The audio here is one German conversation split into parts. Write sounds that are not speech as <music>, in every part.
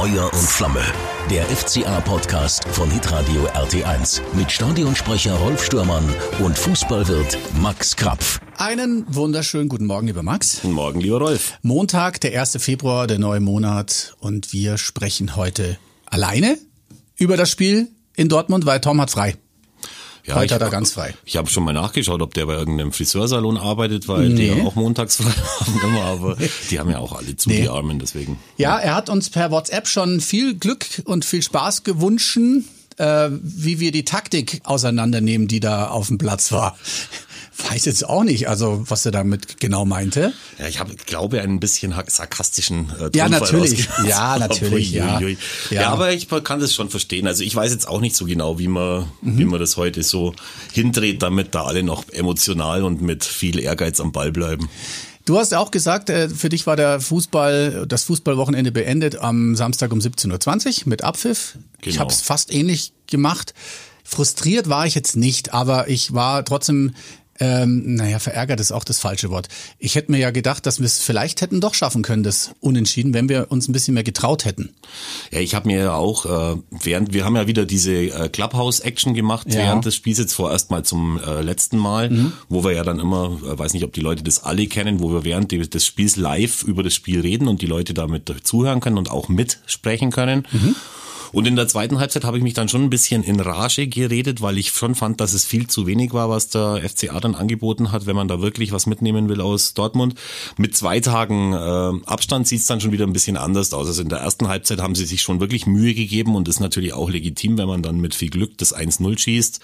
Feuer und Flamme. Der FCA-Podcast von Hitradio RT1 mit Stadionsprecher Rolf Stürmann und Fußballwirt Max Krapf. Einen wunderschönen guten Morgen, lieber Max. Guten Morgen, lieber Rolf. Montag, der 1. Februar, der neue Monat und wir sprechen heute alleine über das Spiel in Dortmund, weil Tom hat frei. Ja, Heute ich, hat er ganz frei. Ich habe schon mal nachgeschaut, ob der bei irgendeinem Friseursalon arbeitet, weil Nee. die ja auch montags <laughs> frei haben immer, aber die haben ja auch alle zu, Nee. die Armen, deswegen. Ja, er hat uns per WhatsApp schon viel Glück und viel Spaß gewünscht, äh, wie wir die Taktik auseinandernehmen, die da auf dem Platz war. Weiß jetzt auch nicht, also was er damit genau meinte. Ja, ich habe, glaube ein bisschen sarkastischen äh, Ja, natürlich. <laughs> Ja, natürlich, ja. Ja. ja. aber ich kann das schon verstehen. Also ich weiß jetzt auch nicht so genau, wie man, Mhm. wie man das heute so hindreht, damit da alle noch emotional und mit viel Ehrgeiz am Ball bleiben. Du hast auch gesagt, äh, für dich war der Fußball, das Fußballwochenende beendet am Samstag um 17.20 Uhr mit Abpfiff. Ich Genau. habe es fast ähnlich gemacht. Frustriert war ich jetzt nicht, aber ich war trotzdem, ähm, naja, verärgert ist auch das falsche Wort. Ich hätte mir ja gedacht, dass wir es vielleicht hätten doch schaffen können, das Unentschieden, wenn wir uns ein bisschen mehr getraut hätten. Ja, ich habe mir ja auch, äh, während, wir haben ja wieder diese äh, Clubhouse-Action gemacht Ja. während des Spiels jetzt vorerst mal zum äh, letzten Mal, wo wir ja dann immer, äh, weiß nicht, ob die Leute das alle kennen, wo wir während des des Spiels live über das Spiel reden und die Leute damit zuhören können und auch mitsprechen können. Und in der zweiten Halbzeit habe ich mich dann schon ein bisschen in Rage geredet, weil ich schon fand, dass es viel zu wenig war, was der FCA dann angeboten hat, wenn man da wirklich was mitnehmen will aus Dortmund. Mit zwei Tagen äh, Abstand sieht es dann schon wieder ein bisschen anders aus. Also in der ersten Halbzeit haben sie sich schon wirklich Mühe gegeben und ist natürlich auch legitim, wenn man dann mit viel Glück das 1-0 schießt.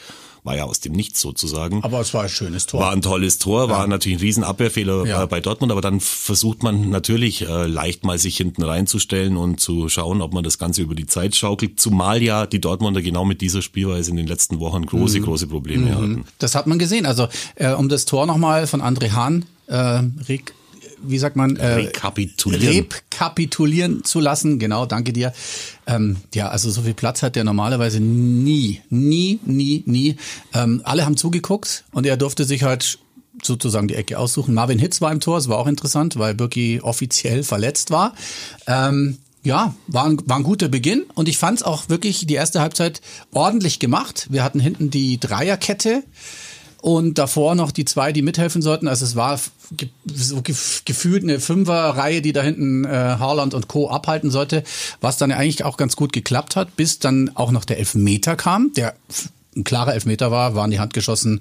War ja aus dem Nichts sozusagen. Aber es war ein schönes Tor. War ein tolles Tor, war natürlich ein riesen Abwehrfehler Ja. äh, bei Dortmund, aber dann versucht man natürlich äh, leicht mal sich hinten reinzustellen und zu schauen, ob man das Ganze über die Zeit schaukelt, zumal ja die Dortmunder genau mit dieser Spielweise in den letzten Wochen Mhm. große, große Probleme hatten. Das hat man gesehen. Also äh, um das Tor nochmal von André Hahn, äh, reg, wie sagt man? Äh, Rekapitulieren. Rekapitulieren zu lassen, genau, danke dir. Ähm, ja, also so viel Platz hat der normalerweise nie, nie, nie, nie. Ähm, alle haben zugeguckt und er durfte sich halt sozusagen die Ecke aussuchen. Marvin Hitz war im Tor, es war auch interessant, weil Birki offiziell verletzt war. Ähm, ja, war ein, war ein guter Beginn und ich fand es auch wirklich die erste Halbzeit ordentlich gemacht. Wir hatten hinten die Dreierkette und davor noch die zwei, die mithelfen sollten. Also es war so gef- gefühlt eine Fünferreihe, die da hinten äh, Haaland und Co. abhalten sollte, was dann eigentlich auch ganz gut geklappt hat, bis dann auch noch der Elfmeter kam, der ein klarer Elfmeter war, war in die Hand geschossen,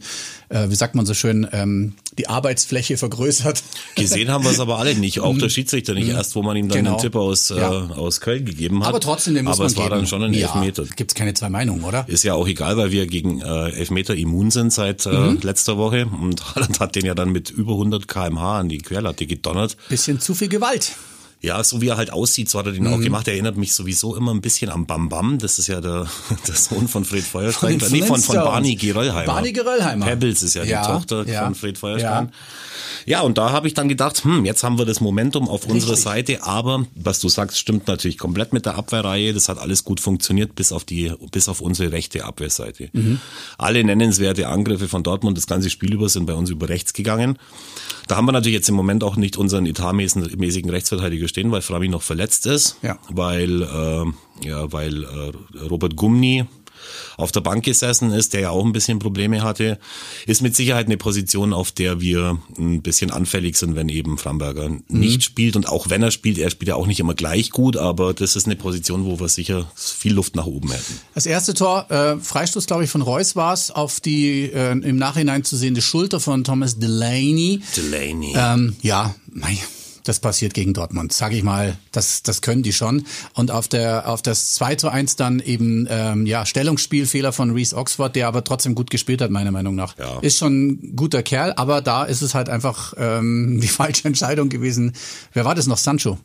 äh, wie sagt man so schön, ähm, die Arbeitsfläche vergrößert. Gesehen haben wir es aber alle nicht, auch der Schiedsrichter nicht erst, wo man ihm dann Genau. den Tipp aus, äh, Ja. aus Köln gegeben hat. Aber trotzdem, den muss aber man es war geben. dann schon ein ja, Elfmeter. Gibt's keine zwei Meinungen, oder? Ist ja auch egal, weil wir gegen äh, Elfmeter immun sind seit äh, Mhm. letzter Woche und Haaland hat den ja dann mit über 100 kmh an die Querlatte gedonnert. Bisschen zu viel Gewalt. Ja, so wie er halt aussieht, so hat er den Mhm. auch gemacht. Er erinnert mich sowieso immer ein bisschen an Bam Bam. Das ist ja der, <laughs> der Sohn von Fred Feuerstein. Von nee, von, von. Barney Geröllheimer. Barney Geröllheimer. Pebbles ist ja, Ja, die Tochter ja, von Fred Feuerstein. ja. Ja, und da habe ich dann gedacht, hm, jetzt haben wir das Momentum auf unserer Richtig. Seite, aber was du sagst, stimmt natürlich komplett mit der Abwehrreihe. Das hat alles gut funktioniert, bis auf die, bis auf unsere rechte Abwehrseite. Mhm. Alle nennenswerte Angriffe von Dortmund das ganze Spiel über sind bei uns über rechts gegangen. Da haben wir natürlich jetzt im Moment auch nicht unseren etatmäßigen Rechtsverteidiger stehen, weil Frami noch verletzt ist, Ja. weil äh, ja, weil äh, Robert Gumni auf der Bank gesessen ist, der ja auch ein bisschen Probleme hatte, ist mit Sicherheit eine Position, auf der wir ein bisschen anfällig sind, wenn eben Framberger nicht spielt. Und auch wenn er spielt, er spielt ja auch nicht immer gleich gut, aber das ist eine Position, wo wir sicher viel Luft nach oben hätten. Das erste Tor, äh, Freistoß, glaube ich, von Reus war es, auf die äh, im Nachhinein zu sehende Schulter von Thomas Delaney. Delaney. Ähm, ja, mei, das passiert gegen Dortmund, sage ich mal. Das, das können die schon. Und auf der auf das 2 zu 1 dann eben ähm, ja Stellungsspielfehler von Reese Oxford, der aber trotzdem gut gespielt hat, meiner Meinung nach. Ja. Ist schon ein guter Kerl, aber da ist es halt einfach ähm, die <laughs> falsche Entscheidung gewesen. Wer war das noch? Sancho.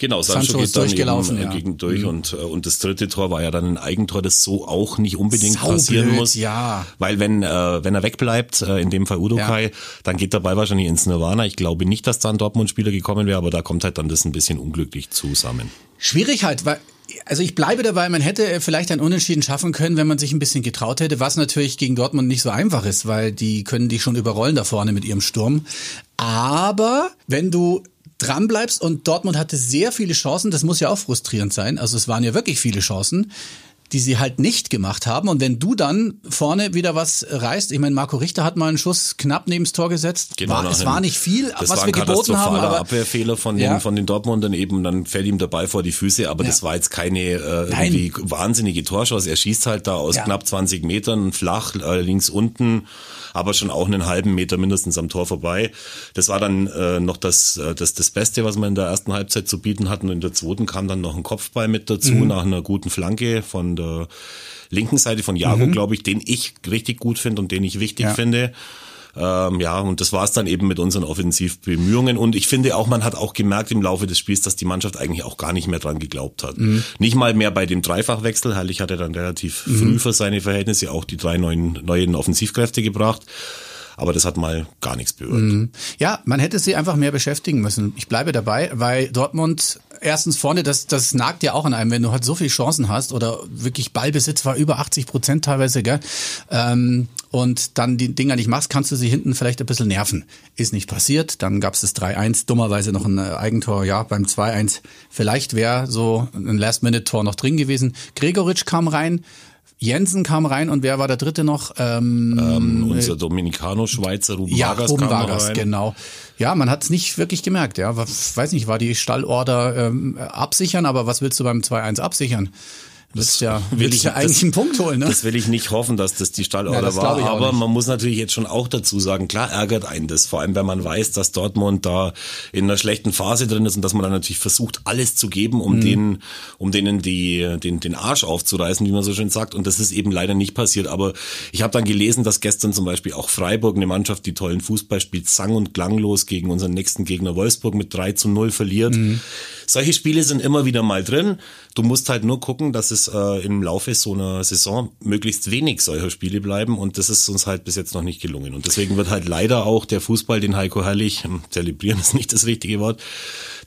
Genau, Sancho, Sancho geht ist dann durchgelaufen, eben, äh, ja. gegen durch und, äh, und das dritte Tor war ja dann ein Eigentor, das so auch nicht unbedingt Saublöd, passieren muss. ja. Weil wenn, äh, wenn er wegbleibt, äh, in dem Fall Udokai, Ja. dann geht der Ball wahrscheinlich ins Nirvana. Ich glaube nicht, dass da ein Dortmund-Spieler gekommen wäre, aber da kommt halt dann das ein bisschen unglücklich zusammen. Schwierig halt, weil also ich bleibe dabei, man hätte vielleicht ein Unentschieden schaffen können, wenn man sich ein bisschen getraut hätte, was natürlich gegen Dortmund nicht so einfach ist, weil die können dich schon überrollen da vorne mit ihrem Sturm. Aber wenn du dran bleibst und Dortmund hatte sehr viele Chancen, das muss ja auch frustrierend sein. Also es waren ja wirklich viele Chancen die sie halt nicht gemacht haben. Und wenn du dann vorne wieder was reißt, ich meine, Marco Richter hat mal einen Schuss knapp neben das Tor gesetzt. Genau, war, es war nicht viel, das was war wir geboten haben. Aber Abwehrfehler von den, ja. von den Dortmundern eben, dann fällt ihm dabei vor die Füße, aber ja. das war jetzt keine äh, irgendwie wahnsinnige Torschance. Er schießt halt da aus ja. knapp 20 Metern flach, äh, links unten aber schon auch einen halben Meter mindestens am Tor vorbei. Das war dann äh, noch das, äh, das, das Beste, was wir in der ersten Halbzeit zu bieten hatten. Und in der zweiten kam dann noch ein Kopfball mit dazu, mhm. nach einer guten Flanke von der linken Seite von Jago, mhm. glaube ich, den ich richtig gut finde und den ich wichtig ja. finde. Ähm, ja, und das war es dann eben mit unseren Offensivbemühungen. Und ich finde auch, man hat auch gemerkt im Laufe des Spiels, dass die Mannschaft eigentlich auch gar nicht mehr dran geglaubt hat. Mhm. Nicht mal mehr bei dem Dreifachwechsel. Herrlich hat er dann relativ mhm. früh für seine Verhältnisse auch die drei neuen, neuen Offensivkräfte gebracht aber das hat mal gar nichts berührt. Mhm. Ja, man hätte sie einfach mehr beschäftigen müssen. Ich bleibe dabei, weil Dortmund erstens vorne, das, das nagt ja auch an einem, wenn du halt so viele Chancen hast oder wirklich Ballbesitz war über 80 Prozent teilweise, gell? Ähm, und dann die Dinger nicht machst, kannst du sie hinten vielleicht ein bisschen nerven. Ist nicht passiert. Dann gab es das 3-1, dummerweise noch ein äh, Eigentor, ja, beim 2-1. Vielleicht wäre so ein Last-Minute-Tor noch drin gewesen. Gregoritsch kam rein, Jensen kam rein und wer war der dritte noch? Ähm, ähm, unser Dominicano-Schweizer Ruben ja, Vargas Ruben Vargas, genau. Ja, man hat es nicht wirklich gemerkt. Ja, weiß nicht, war die Stallorder ähm, absichern, aber was willst du beim 2-1 absichern? Das ja, <laughs> will ich ja eigentlich das, einen Punkt holen. Ne? Das will ich nicht hoffen, dass das die Stallorder ja, war. Aber man muss natürlich jetzt schon auch dazu sagen, klar ärgert einen das, vor allem wenn man weiß, dass Dortmund da in einer schlechten Phase drin ist und dass man dann natürlich versucht, alles zu geben, um mhm. den, um denen die, den, den Arsch aufzureißen, wie man so schön sagt. Und das ist eben leider nicht passiert. Aber ich habe dann gelesen, dass gestern zum Beispiel auch Freiburg, eine Mannschaft, die tollen Fußball spielt, sang- und klanglos gegen unseren nächsten Gegner Wolfsburg mit 3 zu 0 verliert. Mhm. Solche Spiele sind immer wieder mal drin. Du musst halt nur gucken, dass es äh, im Laufe so einer Saison möglichst wenig solcher Spiele bleiben und das ist uns halt bis jetzt noch nicht gelungen. Und deswegen wird halt leider auch der Fußball, den Heiko Herrlich, hm, zelebrieren ist nicht das richtige Wort,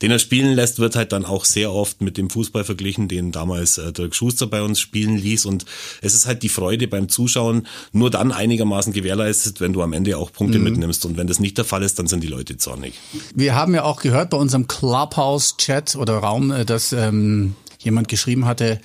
den er spielen lässt, wird halt dann auch sehr oft mit dem Fußball verglichen, den damals äh, Dirk Schuster bei uns spielen ließ. Und es ist halt die Freude beim Zuschauen nur dann einigermaßen gewährleistet, wenn du am Ende auch Punkte mhm. mitnimmst. Und wenn das nicht der Fall ist, dann sind die Leute zornig. Wir haben ja auch gehört bei unserem Clubhouse-Chat oder Raum, äh, dass ähm, jemand geschrieben hatte,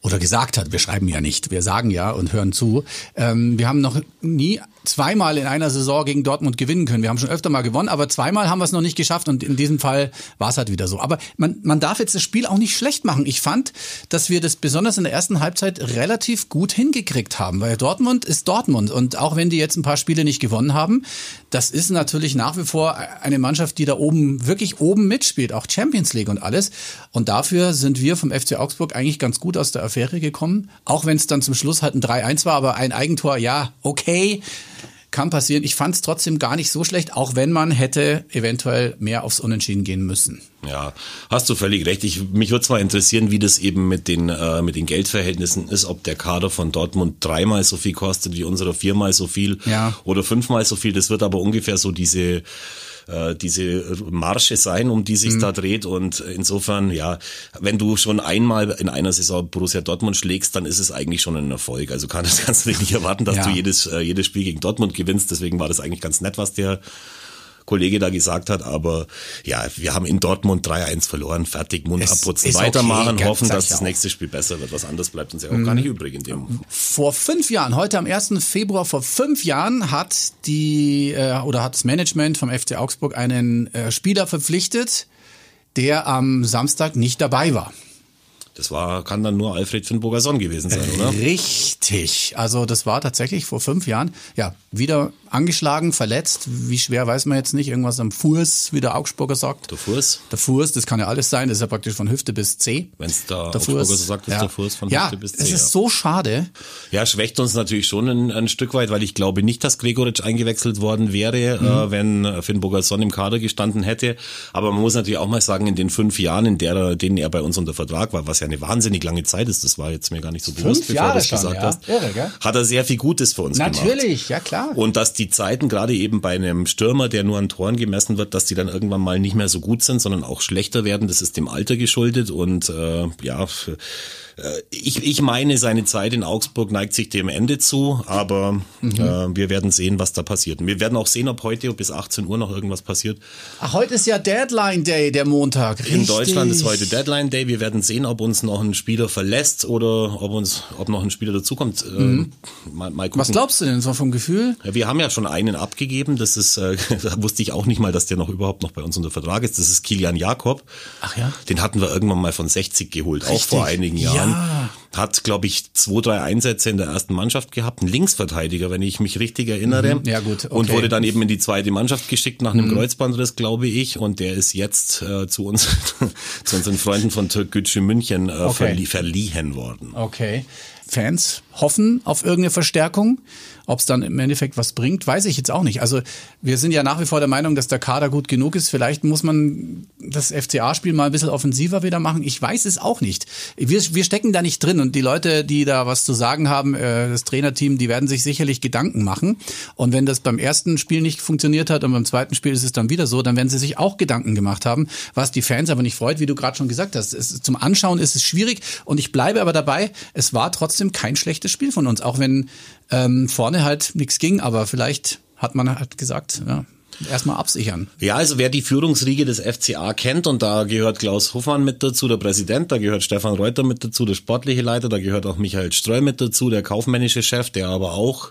oder gesagt hat, wir schreiben ja nicht, wir sagen ja und hören zu. Ähm, wir haben noch nie zweimal in einer Saison gegen Dortmund gewinnen können. Wir haben schon öfter mal gewonnen, aber zweimal haben wir es noch nicht geschafft und in diesem Fall war es halt wieder so. Aber man, man darf jetzt das Spiel auch nicht schlecht machen. Ich fand, dass wir das besonders in der ersten Halbzeit relativ gut hingekriegt haben, weil Dortmund ist Dortmund und auch wenn die jetzt ein paar Spiele nicht gewonnen haben, das ist natürlich nach wie vor eine Mannschaft, die da oben wirklich oben mitspielt, auch Champions League und alles. Und dafür sind wir vom FC Augsburg eigentlich ganz gut aus der Affäre gekommen, auch wenn es dann zum Schluss halt ein 3-1 war, aber ein Eigentor, ja, okay kann passieren. Ich fand es trotzdem gar nicht so schlecht, auch wenn man hätte eventuell mehr aufs Unentschieden gehen müssen. Ja, hast du völlig recht. Ich, mich würde zwar interessieren, wie das eben mit den, äh, mit den Geldverhältnissen ist, ob der Kader von Dortmund dreimal so viel kostet wie unserer viermal so viel ja. oder fünfmal so viel. Das wird aber ungefähr so diese äh, diese Marsche sein, um die sich mhm. da dreht. Und insofern, ja, wenn du schon einmal in einer Saison Borussia Dortmund schlägst, dann ist es eigentlich schon ein Erfolg. Also kann, das <laughs> kannst du nicht erwarten, dass ja. du jedes, äh, jedes Spiel gegen Dortmund gewinnst. Deswegen war das eigentlich ganz nett, was der Kollege da gesagt hat, aber ja, wir haben in Dortmund 3-1 verloren, fertig, Mund es abputzen, weitermachen, okay, hoffen, dass das nächste Spiel besser wird. Was anderes bleibt uns ja auch mhm. gar nicht übrig in dem. Vor fünf Jahren, heute am 1. Februar vor fünf Jahren hat die äh, oder hat das Management vom FC Augsburg einen äh, Spieler verpflichtet, der am Samstag nicht dabei war. Das war, kann dann nur Alfred Finnburger Sonn gewesen sein, oder? Richtig. Also das war tatsächlich vor fünf Jahren. Ja, wieder angeschlagen, verletzt. Wie schwer weiß man jetzt nicht. Irgendwas am Fuß, wie der Augsburger sagt. Der Fuß? Der Fuß, das kann ja alles sein. Das ist ja praktisch von Hüfte bis C. Wenn es der, der Augsburger Fuß, so sagt, ist ja. der Fuß von ja, Hüfte bis C. Es ist ja. so schade. Ja, schwächt uns natürlich schon ein, ein, Stück weit, weil ich glaube nicht, dass Gregoritsch eingewechselt worden wäre, mhm. äh, wenn Finn Bogerson im Kader gestanden hätte. Aber man muss natürlich auch mal sagen, in den fünf Jahren, in der, denen er bei uns unter Vertrag war, was ja eine wahnsinnig lange Zeit ist. Das war jetzt mir gar nicht so bewusst, Fünf Jahre du das schon, gesagt ja. hast. Irre, gell? Hat er sehr viel Gutes für uns gemacht. Natürlich, ja klar. Und dass die Zeiten gerade eben bei einem Stürmer, der nur an Toren gemessen wird, dass die dann irgendwann mal nicht mehr so gut sind, sondern auch schlechter werden, das ist dem Alter geschuldet. Und äh, ja, äh, ich, ich meine, seine Zeit in Augsburg neigt sich dem Ende zu, aber Mhm. äh, wir werden sehen, was da passiert. Wir werden auch sehen, ob heute bis 18 Uhr noch irgendwas passiert. Ach, heute ist ja Deadline Day, der Montag. In Richtig. Deutschland ist heute Deadline Day. Wir werden sehen, ob uns noch ein Spieler verlässt oder ob uns, ob noch ein Spieler dazukommt. Ähm, mal, mal gucken. Mhm. Was glaubst du denn so vom Gefühl? Ja, wir haben ja schon einen abgegeben. Das ist, äh, <laughs> da wusste ich auch nicht mal, dass der noch überhaupt noch bei uns unter Vertrag ist. Das ist Kilian Jakob. Ach ja? Den hatten wir irgendwann mal von 60 geholt, auch Richtig. vor einigen Jahren. Ja. Hat, glaube ich, zwei, drei Einsätze in der ersten Mannschaft gehabt. Ein Linksverteidiger, wenn ich mich richtig erinnere. Mhm. Ja, gut, Und okay. Mhm. wurde dann eben in die zweite Mannschaft geschickt nach einem Kreuzbandriss, glaube ich. Und der ist jetzt äh, zu uns, <laughs> zu unseren Freunden von Türkgücü München äh, Okay. verlie verliehen worden. Okay. Fans hoffen auf irgendeine Verstärkung. Ob es dann im Endeffekt was bringt, weiß ich jetzt auch nicht. Also wir sind ja nach wie vor der Meinung, dass der Kader gut genug ist. Vielleicht muss man das FCA-Spiel mal ein bisschen offensiver wieder machen. Ich weiß es auch nicht. Wir, wir stecken da nicht drin und die Leute, die da was zu sagen haben, äh, das Trainerteam, die werden sich sicherlich Gedanken machen. Und wenn das beim ersten Spiel nicht funktioniert hat und beim zweiten Spiel ist es dann wieder so, dann werden sie sich auch Gedanken gemacht haben, was die Fans aber nicht freut, wie du gerade schon gesagt hast. Es, zum Anschauen ist es schwierig und ich bleibe aber dabei, es war trotzdem kein schlechtes Spiel von uns, auch wenn ähm, vorne halt nichts ging, aber vielleicht hat man halt gesagt, ja, erstmal absichern. Ja, also wer die Führungsriege des FCA kennt, und da gehört Klaus Hoffmann mit dazu, der Präsident, da gehört Stefan Reuter mit dazu, der sportliche Leiter, da gehört auch Michael Streu mit dazu, der kaufmännische Chef, der aber auch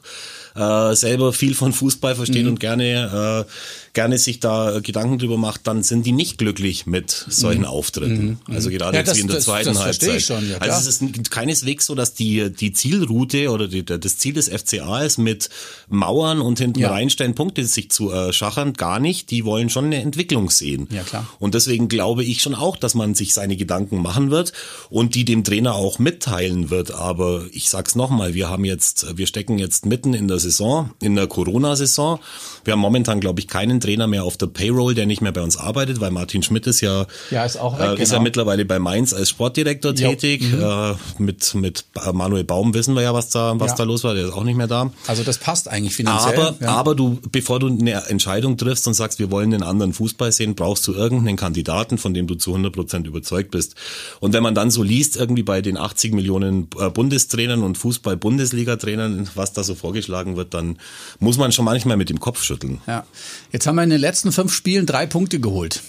äh, selber viel von Fußball versteht Mhm. und gerne äh, gerne sich da Gedanken drüber macht, dann sind die nicht glücklich mit solchen Auftritten. Also gerade Mhm. Ja, jetzt das- wie in der das- zweiten das Halbzeit. schon, ja, also es ist keineswegs so, dass die die Zielroute oder die, das Ziel des FCA ist, mit Mauern und hinten Ja. reinstellen Punkte sich zu äh, schachern, gar nicht. Die wollen schon eine Entwicklung sehen. Ja, klar. Und deswegen glaube ich schon auch, dass man sich seine Gedanken machen wird und die dem Trainer auch mitteilen wird. Aber ich sag's nochmal, wir haben jetzt, wir stecken jetzt mitten in der Saison, in der Corona-Saison. Wir haben momentan, glaube ich, keinen Trainer mehr auf der Payroll, der nicht mehr bei uns arbeitet, weil Martin Schmidt ist ja, Ja, ist auch weg, äh, ist ja genau. mittlerweile bei Mainz als Sportdirektor Jo. tätig. Äh, mit, mit Manuel Baum wissen wir ja, was da, was Ja. da los war. Der ist auch nicht mehr da. Also das passt eigentlich finanziell. Aber, ja. aber du, bevor du eine Entscheidung triffst und sagst, wir wollen den anderen Fußball sehen, brauchst du irgendeinen Kandidaten, von dem du zu 100 Prozent überzeugt bist. Und wenn man dann so liest, irgendwie bei den 80 Millionen äh, Bundestrainern und Fußball-Bundesliga-Trainern, was da so vorgeschlagen wird, dann muss man schon manchmal mit dem Kopf schütteln. ja. Jetzt haben wir in den letzten fünf Spielen drei Punkte geholt.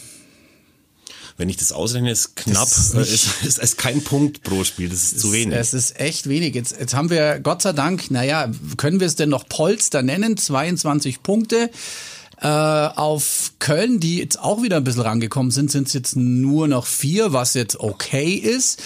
Wenn ich das ausrechne, ist knapp, ist äh, nicht- ist, ist, ist kein Punkt pro Spiel, das ist zu wenig. Es ist echt wenig. Jetzt, jetzt haben wir, Gott sei Dank, naja, können wir es denn noch Polster nennen? 22 Punkte. Äh, auf Köln, die jetzt auch wieder ein bisschen rangekommen sind, sind es jetzt nur noch vier, was jetzt okay ist.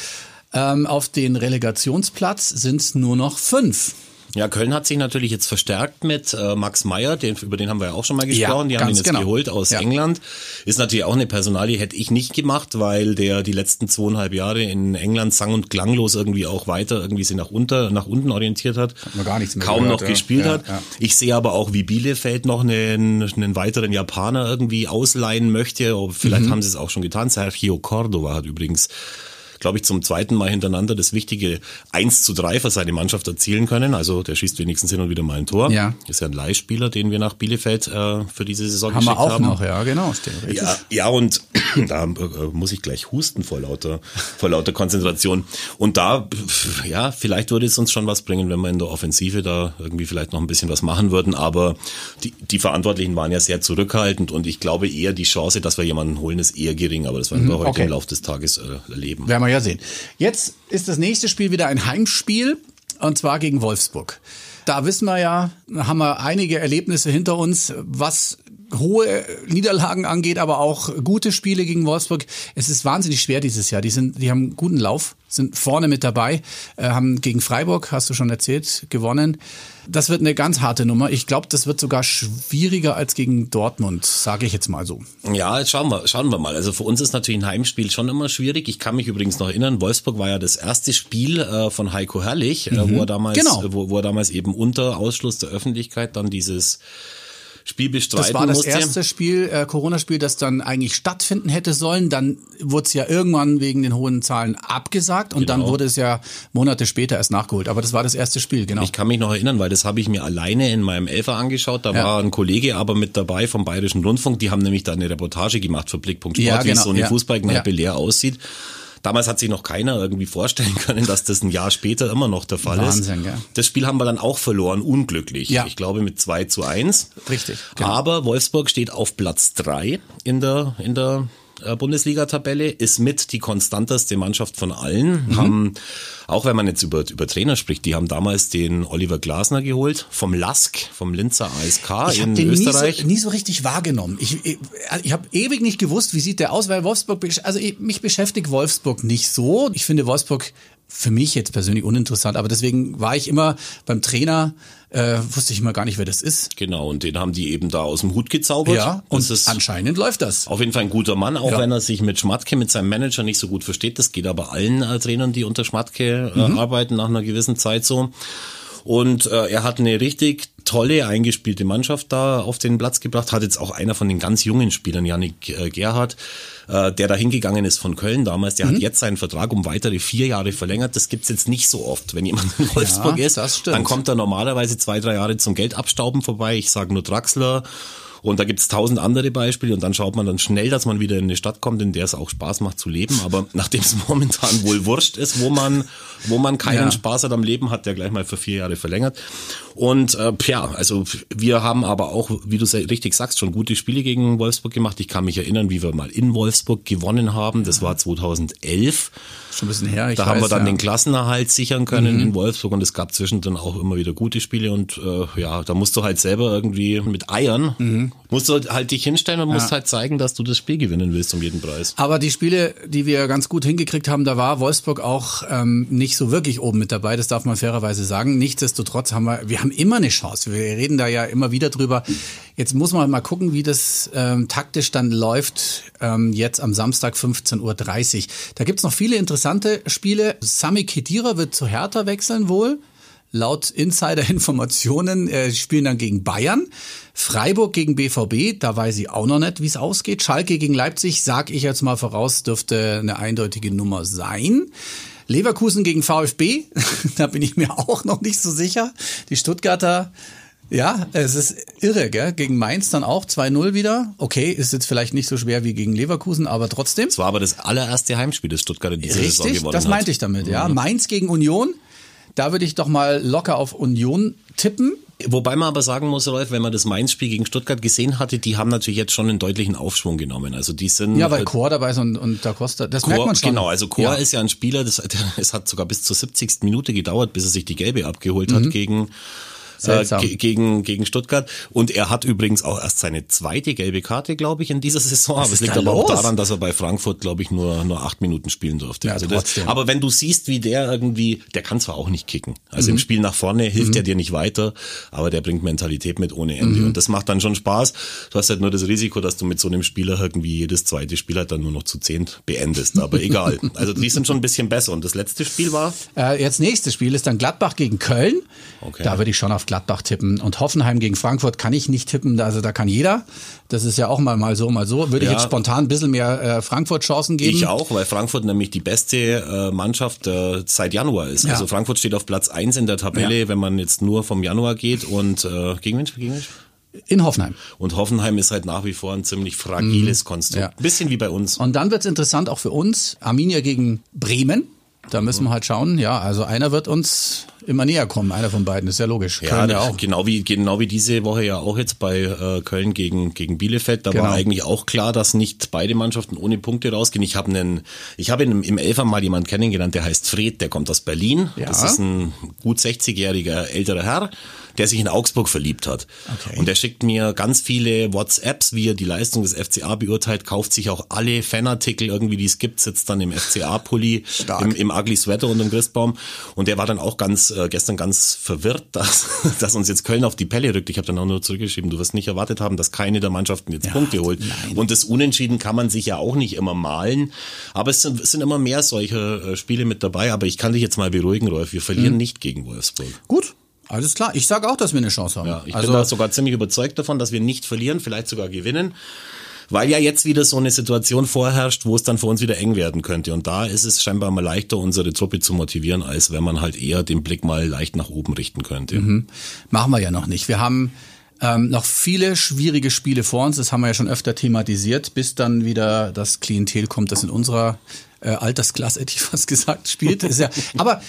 Ähm, auf den Relegationsplatz sind es nur noch fünf. Ja, Köln hat sich natürlich jetzt verstärkt mit äh, Max Meyer, den, über den haben wir ja auch schon mal Ja, gesprochen. die haben ihn jetzt genau. geholt aus Ja. England. Ist natürlich auch eine Personalie, hätte ich nicht gemacht, weil der die letzten zweieinhalb Jahre in England sang- und klanglos irgendwie auch weiter irgendwie sich nach, unter, nach unten orientiert hat. man gar nichts mehr Kaum gehört, noch ja. gespielt Ja, hat. ja. Ich sehe aber auch, wie Bielefeld noch einen, einen weiteren Japaner irgendwie ausleihen möchte. Vielleicht Mhm. haben sie es auch schon getan. Sergio Cordova hat übrigens glaube ich, zum zweiten Mal hintereinander das wichtige 1 zu 3 für seine Mannschaft erzielen können. Also der schießt wenigstens hin und wieder mal ein Tor. Ja. Ist ja ein Leihspieler, den wir nach Bielefeld äh, für diese Saison Haben wir geschickt auch haben. noch, ja, genau. Ja, ja, und <clears throat> da äh, muss ich gleich husten vor lauter, vor lauter Konzentration. Und da, ja, vielleicht würde es uns schon was bringen, wenn wir in der Offensive da irgendwie vielleicht noch ein bisschen was machen würden. Aber die, die Verantwortlichen waren ja sehr zurückhaltend und ich glaube eher, die Chance, dass wir jemanden holen, ist eher gering. Aber das werden wir heute Mhm, okay. im Laufe des Tages äh, erleben. Werden wir ja sehen. Jetzt ist das nächste Spiel wieder ein Heimspiel und zwar gegen Wolfsburg. Da wissen wir ja, haben wir einige Erlebnisse hinter uns, was hohe Niederlagen angeht, aber auch gute Spiele gegen Wolfsburg. Es ist wahnsinnig schwer dieses Jahr. Die sind, die haben einen guten Lauf, sind vorne mit dabei, äh, haben gegen Freiburg, hast du schon erzählt, gewonnen. Das wird eine ganz harte Nummer. Ich glaube, das wird sogar schwieriger als gegen Dortmund, sage ich jetzt mal so. Ja, jetzt schauen wir, schauen wir mal. Also für uns ist natürlich ein Heimspiel schon immer schwierig. Ich kann mich übrigens noch erinnern, Wolfsburg war ja das erste Spiel äh, von Heiko Herrlich, äh, wo er damals, Genau. wo, wo er damals eben unter Ausschluss der Öffentlichkeit dann dieses Spiel bestreiten Das war das musste. erste Spiel, äh, Corona-Spiel, das dann eigentlich stattfinden hätte sollen. Dann wurde es ja irgendwann wegen den hohen Zahlen abgesagt und dann Genau. wurde es ja Monate später erst nachgeholt. Aber das war das erste Spiel, genau. Ich kann mich noch erinnern, weil das habe ich mir alleine in meinem Elfer angeschaut. Da Ja. war ein Kollege aber mit dabei vom Bayerischen Rundfunk. Die haben nämlich da eine Reportage gemacht für Blickpunkt Sport, Ja, wie genau, so eine ja. Fußballkneipe Ja. leer aussieht. Damals hat sich noch keiner irgendwie vorstellen <laughs> können, dass das ein Jahr später immer noch der Fall Wahnsinn, ist. gell? Das Spiel haben wir dann auch verloren, unglücklich. Ja. Ich glaube mit 2 zu 1. Richtig, genau. Aber Wolfsburg steht auf Platz 3 in der, in der Bundesliga-Tabelle, ist mit die konstanteste Mannschaft von allen. Mhm. Haben, auch wenn man jetzt über, über Trainer spricht, die haben damals den Oliver Glasner geholt, vom Lask, vom Linzer ASK in den nie so, Österreich. nie so richtig wahrgenommen. Ich, ich, ich habe ewig nicht gewusst, wie sieht der aus, weil Wolfsburg, also ich, mich beschäftigt Wolfsburg nicht so. Ich finde Wolfsburg für mich jetzt persönlich uninteressant, aber deswegen war ich immer beim Trainer, äh, wusste ich immer gar nicht, wer das ist. Genau, und den haben die eben da aus dem Hut gezaubert. Ja, und das anscheinend läuft das. auf jeden Fall ein guter Mann, auch Ja. wenn er sich mit Schmatke, mit seinem Manager nicht so gut versteht. Das geht aber allen äh, Trainern, die unter Schmatke äh, Mhm. arbeiten, nach einer gewissen Zeit so. Und äh, er hat eine richtig tolle eingespielte Mannschaft da auf den Platz gebracht. Hat jetzt auch einer von den ganz jungen Spielern, Yannick äh, Gerhardt, äh, der da hingegangen ist von Köln damals, der Mhm. hat jetzt seinen Vertrag um weitere vier Jahre verlängert. Das gibt's jetzt nicht so oft. Wenn jemand in Wolfsburg ist, das stimmt. dann kommt er normalerweise zwei, drei Jahre zum Geld abstauben vorbei. Ich sage nur Draxler. Und da gibt's tausend andere Beispiele und dann schaut man dann schnell, dass man wieder in eine Stadt kommt, in der es auch Spaß macht zu leben. Aber <laughs> nachdem es momentan wohl wurscht ist, wo man, wo man keinen Ja. Spaß hat am Leben, hat der gleich mal für vier Jahre verlängert. Und äh, ja, also wir haben aber auch, wie du richtig sagst, schon gute Spiele gegen Wolfsburg gemacht. Ich kann mich erinnern, wie wir mal in Wolfsburg gewonnen haben. Das war 2011. Schon ein bisschen her. Ich Da haben wir dann ja. Mhm. den Klassenerhalt sichern können in Wolfsburg und es gab zwischendrin auch immer wieder gute Spiele und äh, ja, da musst du halt selber irgendwie mit Eiern, Mhm. Musst du halt dich hinstellen und musst halt zeigen, dass du das Spiel gewinnen willst um jeden Preis. Aber die Spiele, die wir ganz gut hingekriegt haben, da war Wolfsburg auch ähm, nicht so wirklich oben mit dabei. Das darf man fairerweise sagen. Nichtsdestotrotz haben wir, wir haben immer eine Chance. Wir reden da ja immer wieder drüber. Jetzt muss man mal gucken, wie das ähm, taktisch dann läuft. Ähm, jetzt am Samstag 15.30 Uhr. Da gibt's noch viele interessante Spiele. Sami Khedira wird zu Hertha wechseln wohl. Laut Insider-Informationen äh, spielen dann gegen Bayern. Freiburg gegen BVB, da weiß ich auch noch nicht, wie es ausgeht. Schalke gegen Leipzig, sag ich jetzt mal voraus, dürfte eine eindeutige Nummer sein. Leverkusen gegen VfB, <laughs> da bin ich mir auch noch nicht so sicher. Die Stuttgarter, ja, es ist irre, gell? Gegen Mainz dann auch 2-0 wieder. Okay, ist jetzt vielleicht nicht so schwer wie gegen Leverkusen, aber trotzdem. Es war aber das allererste Heimspiel, das Stuttgart in dieser Saison Richtig, gewonnen das hat. meinte ich damit, ja. Mainz gegen Union, da würde ich doch mal locker auf Union tippen. Wobei man aber sagen muss, Rolf, wenn man das Mainz-Spiel gegen Stuttgart gesehen hatte, die haben natürlich jetzt schon einen deutlichen Aufschwung genommen. Also die sind Ja, weil äh, Chor dabei ist und, und Da Costa, das merkt Chor, man schon. genau, also Chor ja. ist ja ein Spieler, das, <laughs> es hat sogar bis zur 70. Minute gedauert, bis er sich die gelbe abgeholt Mhm. hat gegen äh, Seltsam. ge- gegen gegen Stuttgart und er hat übrigens auch erst seine zweite gelbe Karte, glaube ich, in dieser Saison. Aber es liegt aber auch daran, dass er bei Frankfurt, glaube ich, nur nur acht Minuten spielen durfte. Ja, also das, aber wenn du siehst, wie der irgendwie, der kann zwar auch nicht kicken. Also Mhm. im Spiel nach vorne hilft er dir nicht weiter, aber der bringt Mentalität mit ohne Ende Mhm. und das macht dann schon Spaß. Du hast halt nur das Risiko, dass du mit so einem Spieler irgendwie jedes zweite Spiel halt dann nur noch zu zehnt beendest. Aber <laughs> egal. Also die sind schon ein bisschen besser. Und das letzte Spiel war? Äh, jetzt nächstes Spiel ist dann Gladbach gegen Köln. Okay. Da würde ich schon auf Gladbach tippen. Und Hoffenheim gegen Frankfurt kann ich nicht tippen. Also da kann jeder. Das ist ja auch mal, mal so, mal so. Würde ich Ja. jetzt spontan ein bisschen mehr äh, Frankfurt-Chancen geben. Ich auch, weil Frankfurt nämlich die beste äh, Mannschaft äh, seit Januar ist. Ja. Also Frankfurt steht auf Platz eins in der Tabelle, Ja. wenn man jetzt nur vom Januar geht. Und äh, gegen wen? Gegen wen? In Hoffenheim. Und Hoffenheim ist halt nach wie vor ein ziemlich fragiles Konstrukt. Mhm. Ja. Ein bisschen wie bei uns. Und dann wird's interessant auch für uns. Arminia gegen Bremen. Da müssen wir halt schauen. Ja, also einer wird uns immer näher kommen. Einer von beiden. ist ja logisch. Ja, Köln ja auch. genau wie genau wie diese Woche ja auch jetzt bei äh, Köln gegen gegen Bielefeld. Da Genau. war eigentlich auch klar, dass nicht beide Mannschaften ohne Punkte rausgehen. Ich habe einen, ich habe im, im Elfer mal jemanden kennengelernt, der heißt Fred, der kommt aus Berlin. Ja. Das ist ein gut 60-jähriger älterer Herr, der sich in Augsburg verliebt hat. Okay. Und der schickt mir ganz viele WhatsApps, wie er die Leistung des FCA beurteilt, kauft sich auch alle Fanartikel irgendwie, die es gibt, sitzt dann im FCA-Pulli, im, im Ugly Sweater unterm Christbaum. Und der war dann auch ganz äh, gestern ganz verwirrt, <laughs> dass, dass uns jetzt Köln auf die Pelle rückt. Ich habe dann auch nur zurückgeschrieben, du wirst nicht erwartet haben, dass keine der Mannschaften jetzt Punkte holt. nein. Und das Unentschieden kann man sich ja auch nicht immer malen. Aber es sind, es sind immer mehr solche äh, Spiele mit dabei. Aber ich kann dich jetzt mal beruhigen, Rolf. Wir verlieren nicht gegen Wolfsburg. Gut. Alles klar. Ich sage auch, dass wir eine Chance haben. Ja, ich also, bin da sogar ziemlich überzeugt davon, dass wir nicht verlieren, vielleicht sogar gewinnen. Weil ja jetzt wieder so eine Situation vorherrscht, wo es dann für uns wieder eng werden könnte. Und da ist es scheinbar mal leichter, unsere Truppe zu motivieren, als wenn man halt eher den Blick mal leicht nach oben richten könnte. Mhm. Machen wir ja noch nicht. Wir haben ähm, noch viele schwierige Spiele vor uns, das haben wir ja schon öfter thematisiert, bis dann wieder das Klientel kommt, das in unserer äh, Altersklasse, hätte ich fast gesagt, spielt. Ja, <laughs> aber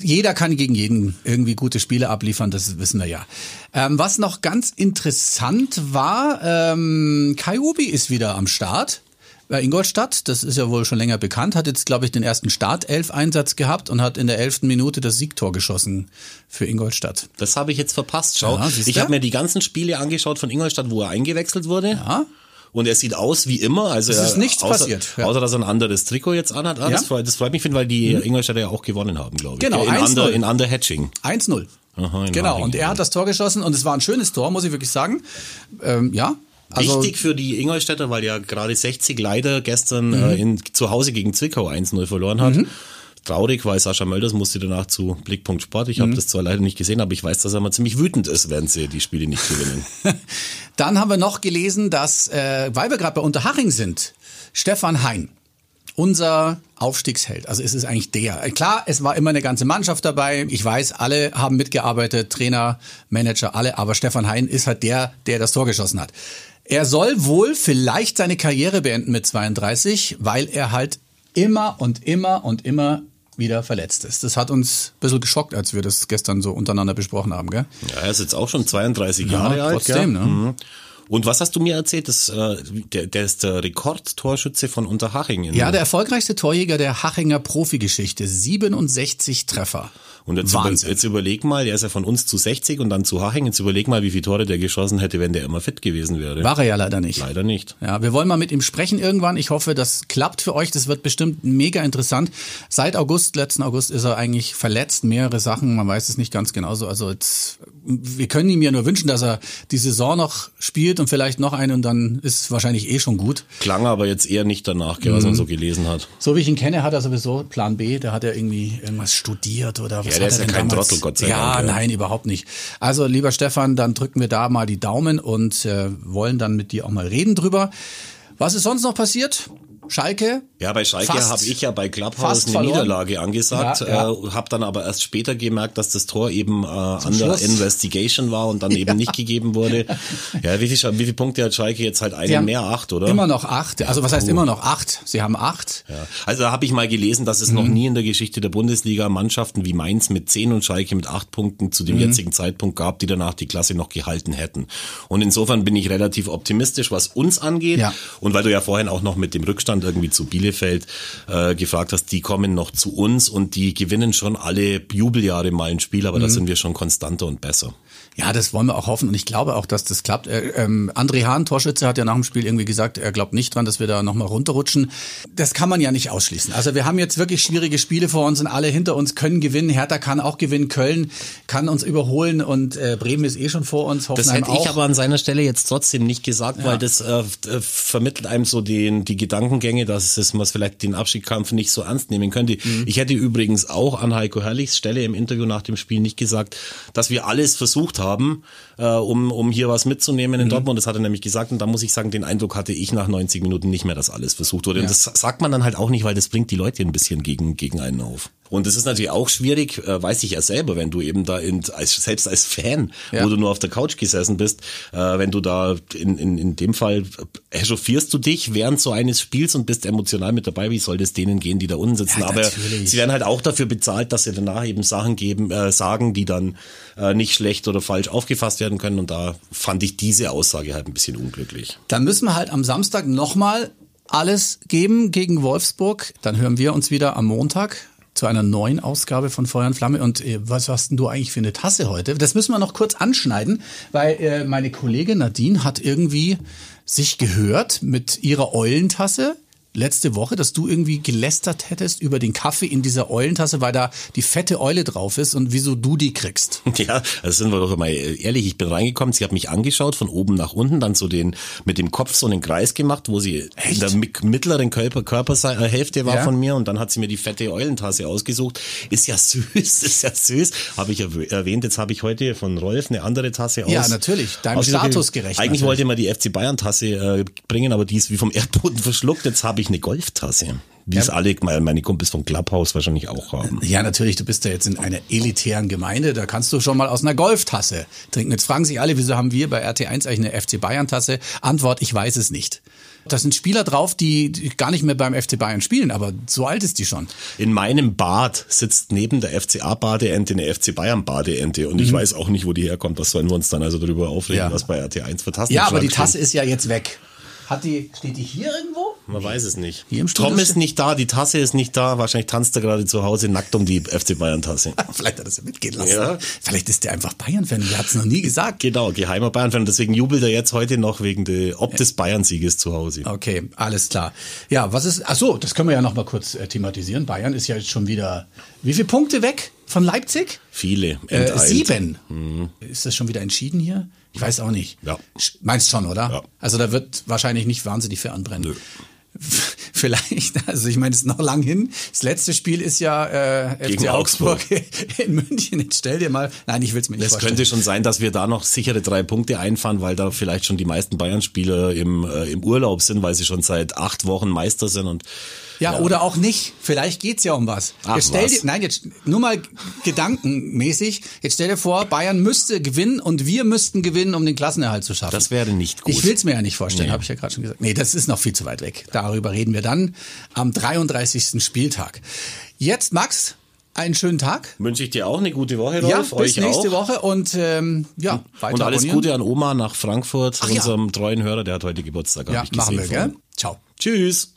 jeder kann gegen jeden irgendwie gute Spiele abliefern, das wissen wir ja. Ähm, was noch ganz interessant war, ähm, Kai Ubi ist wieder am Start bei Ingolstadt, das ist ja wohl schon länger bekannt, hat jetzt, glaube ich, den ersten Startelf-Einsatz gehabt und hat in der elften Minute das Siegtor geschossen für Ingolstadt. Das habe ich jetzt verpasst. Schau, Ja, ich habe mir die ganzen Spiele angeschaut von Ingolstadt, wo er eingewechselt wurde. Ja. Und er sieht aus wie immer. Also Es ist nichts außer, passiert, ja. Außer, dass er ein anderes Trikot jetzt anhat. Ah, das, Ja. freut, das freut mich, weil die Ingolstädter ja auch gewonnen haben, glaube ich. Genau, in, 1-0. under, in Under-Hatching. 1-0. Aha, in Genau, Haching, und er hat das Tor geschossen und es war ein schönes Tor, muss ich wirklich sagen. Ähm, ja. Also, Wichtig für die Ingolstädter, weil ja gerade 60 leider gestern Mhm. äh, in, zu Hause gegen Zwickau 1-0 verloren hat. Traurig, weil Sascha Mölders musste danach zu Blickpunkt Sport. Ich habe Mhm. das zwar leider nicht gesehen, aber ich weiß, dass er mal ziemlich wütend ist, wenn sie die Spiele nicht gewinnen. <laughs> Dann haben wir noch gelesen, dass, äh, weil wir gerade bei Unterhaching sind, Stefan Hein, unser Aufstiegsheld, also es ist eigentlich der. Klar, es war immer eine ganze Mannschaft dabei. Ich weiß, alle haben mitgearbeitet, Trainer, Manager, alle, aber Stefan Hein ist halt der, der das Tor geschossen hat. Er soll wohl vielleicht seine Karriere beenden mit 32, weil er halt immer und immer und immer wieder verletzt ist. Das hat uns ein bisschen geschockt, als wir das gestern so untereinander besprochen haben, gell? Ja, er ist jetzt auch schon 32 Ja, Jahre alt. trotzdem, ne? Mhm. Und was hast du mir erzählt? Das, äh, der, der ist der Rekordtorschütze von Unterhaching. in- Ja, der erfolgreichste Torjäger der Hachinger Profigeschichte. 67 Treffer. Und jetzt, über, jetzt überleg mal, der ist ja von uns zu 60 und dann zu Haching. Jetzt überleg mal, wie viele Tore der geschossen hätte, wenn der immer fit gewesen wäre. War er ja leider nicht. Leider nicht. Ja, wir wollen mal mit ihm sprechen irgendwann. Ich hoffe, das klappt für euch. Das wird bestimmt mega interessant. Seit August, letzten August, ist er eigentlich verletzt. Mehrere Sachen, man weiß es nicht ganz genauso. Also jetzt, wir können ihm ja nur wünschen, dass er die Saison noch spielt und vielleicht noch eine und dann ist wahrscheinlich eh schon gut. Klang aber jetzt eher nicht danach, was Mhm. man so gelesen hat. So wie ich ihn kenne, hat er sowieso Plan B. Der hat ja irgendwie irgendwas studiert oder was der hat ist er ja denn kein damals? Trottel, Gott sei ja, Dank, ja. nein, überhaupt nicht. Also lieber Stefan, dann drücken wir da mal die Daumen und äh, wollen dann mit dir auch mal reden drüber. Was ist sonst noch passiert? Schalke? Ja, bei Schalke habe ich ja bei Clubhouse eine verloren. Niederlage angesagt, Ja, ja. Äh, habe dann aber erst später gemerkt, dass das Tor eben äh, under Schluss. investigation war und dann <laughs> eben nicht gegeben wurde. <laughs> Ja, wie viel, wie viele Punkte hat Schalke jetzt halt einen mehr, acht, oder? Immer noch acht. Also was heißt immer noch acht? Sie haben acht. Ja. Also da habe ich mal gelesen, dass es noch Mhm. nie in der Geschichte der Bundesliga Mannschaften wie Mainz mit zehn und Schalke mit acht Punkten zu dem Mhm. jetzigen Zeitpunkt gab, die danach die Klasse noch gehalten hätten. Und insofern bin ich relativ optimistisch, was uns angeht. Ja. Und weil du ja vorhin auch noch mit dem Rückstand irgendwie zu Bielefeld äh, gefragt hast, die kommen noch zu uns und die gewinnen schon alle Jubeljahre mal ein Spiel, aber da sind wir schon konstanter und besser. Ja, das wollen wir auch hoffen und ich glaube auch, dass das klappt. Äh, ähm, André Hahn, Torschütze, hat ja nach dem Spiel irgendwie gesagt, er glaubt nicht dran, dass wir da nochmal runterrutschen. Das kann man ja nicht ausschließen. Also wir haben jetzt wirklich schwierige Spiele vor uns und alle hinter uns können gewinnen. Hertha kann auch gewinnen, Köln kann uns überholen und äh, Bremen ist eh schon vor uns, Das Hoffenheim hätte auch. ich aber an seiner Stelle jetzt trotzdem nicht gesagt, weil das äh, äh, vermittelt einem so den, die Gedankengänge, dass es man vielleicht den Abschiedskampf nicht so ernst nehmen könnte. Mhm. Ich hätte übrigens auch an Heiko Herrlichs Stelle im Interview nach dem Spiel nicht gesagt, dass wir alles versucht haben, äh, um, um hier was mitzunehmen in Mhm. Dortmund. Das hat er nämlich gesagt und da muss ich sagen, den Eindruck hatte ich nach 90 Minuten nicht mehr, dass alles versucht wurde. Und Ja. das sagt man dann halt auch nicht, weil das bringt die Leute ein bisschen gegen, gegen einen auf. Und das ist natürlich auch schwierig, äh, weiß ich ja selber, wenn du eben da in, als, selbst als Fan, Ja. wo du nur auf der Couch gesessen bist, äh, wenn du da in, in, in dem Fall echauffierst du dich während so eines Spiels und bist emotional mit dabei, wie soll das denen gehen, die da unten sitzen? Ja, Aber sie werden halt auch dafür bezahlt, dass sie danach eben Sachen geben, äh, sagen, die dann äh, nicht schlecht oder falsch aufgefasst werden können. Und da fand ich diese Aussage halt ein bisschen unglücklich. Dann müssen wir halt am Samstag nochmal alles geben gegen Wolfsburg. Dann hören wir uns wieder am Montag zu einer neuen Ausgabe von Feuer und Flamme. Und äh, was hast denn du eigentlich für eine Tasse heute? Das müssen wir noch kurz anschneiden, weil äh, meine Kollegin Nadine hat irgendwie sich gehört mit ihrer Eulentasse. Letzte Woche, dass du irgendwie gelästert hättest über den Kaffee in dieser Eulentasse, weil da die fette Eule drauf ist und wieso du die kriegst. <laughs> Ja, also sind wir doch mal ehrlich, ich bin reingekommen, sie hat mich angeschaut von oben nach unten, dann so den mit dem Kopf so einen Kreis gemacht, wo sie Echt? in der mittleren Körper, Körperhälfte war Ja. von mir und dann hat sie mir die fette Eulentasse ausgesucht. Ist ja <laughs> süß, ist ja süß. Habe ich erw- erwähnt, jetzt habe ich heute von Rolf eine andere Tasse aus. Ja, natürlich, deinem. Status gerecht Eigentlich natürlich. wollte man die FC Bayern Tasse äh, bringen, aber die ist wie vom Erdboden <laughs> verschluckt. Jetzt habe ich eine Golftasse. Wie es alle meine Kumpels vom Clubhouse wahrscheinlich auch haben. Ja, natürlich, du bist ja jetzt in einer elitären Gemeinde, da kannst du schon mal aus einer Golftasse trinken. Jetzt fragen sich alle, wieso haben wir bei RT1 eigentlich eine FC Bayern Tasse? Antwort, ich weiß es nicht. Da sind Spieler drauf, die gar nicht mehr beim FC Bayern spielen, aber so alt ist die schon. In meinem Bad sitzt neben der FCA-Badeente eine FC Bayern-Badeente und ich weiß auch nicht, wo die herkommt. Was sollen wir uns dann also darüber aufregen, Mhm. Ja. was bei RT1 fantastisch Ja, aber die? Tasse ist ja jetzt weg. Hat die, steht die hier irgendwo? Man weiß es nicht. Hier im Tom ist nicht da, die Tasse ist nicht da. Wahrscheinlich tanzt er gerade zu Hause nackt um die FC Bayern-Tasse. <laughs> Vielleicht hat er sie mitgehen lassen. Ja. Vielleicht ist der einfach Bayern-Fan, der hat es noch nie gesagt. Genau, geheimer Bayern-Fan. Deswegen jubelt er jetzt heute noch wegen der Ob des Bayern-Sieges zu Hause. Okay, alles klar. Ja, was ist, ach so, das können wir ja noch mal kurz äh, thematisieren. Bayern ist ja jetzt schon wieder, wie viele Punkte weg von Leipzig? Viele. Äh, sieben. Ist das schon wieder entschieden hier? Ich weiß auch nicht. Ja. Meinst schon, oder? Ja. Also da wird wahrscheinlich nicht wahnsinnig viel anbrennen. Nö. <laughs> Vielleicht, <laughs> also ich meine, es ist noch lang hin. Das letzte Spiel ist ja äh, FC Gegen Augsburg <laughs> in München. Jetzt stell dir mal, nein, ich will es mir nicht Es könnte schon sein, dass wir da noch sichere drei Punkte einfahren, weil da vielleicht schon die meisten Bayern-Spieler im, äh, im Urlaub sind, weil sie schon seit acht Wochen Meister sind und Ja, oder auch nicht. Vielleicht geht's ja um was. Ach, jetzt stell was. dir, nein, jetzt nur mal gedankenmäßig. Jetzt stell dir vor, Bayern müsste gewinnen und wir müssten gewinnen, um den Klassenerhalt zu schaffen. das wäre nicht gut. Ich will's mir ja nicht vorstellen, Nee. habe ich ja gerade schon gesagt. Nee, das ist noch viel zu weit weg. Darüber reden wir dann am 33. Spieltag. Jetzt, Max, einen schönen Tag. Wünsche ich dir auch eine gute Woche, Ja, Rolf. bis euch nächste auch. Woche und ähm, ja, weiter Und alles abonnieren. Gute an Oma nach Frankfurt, Ach ja. unserem treuen Hörer, der hat heute Geburtstag. Ja, ich machen wir, gell? Ciao. Tschüss.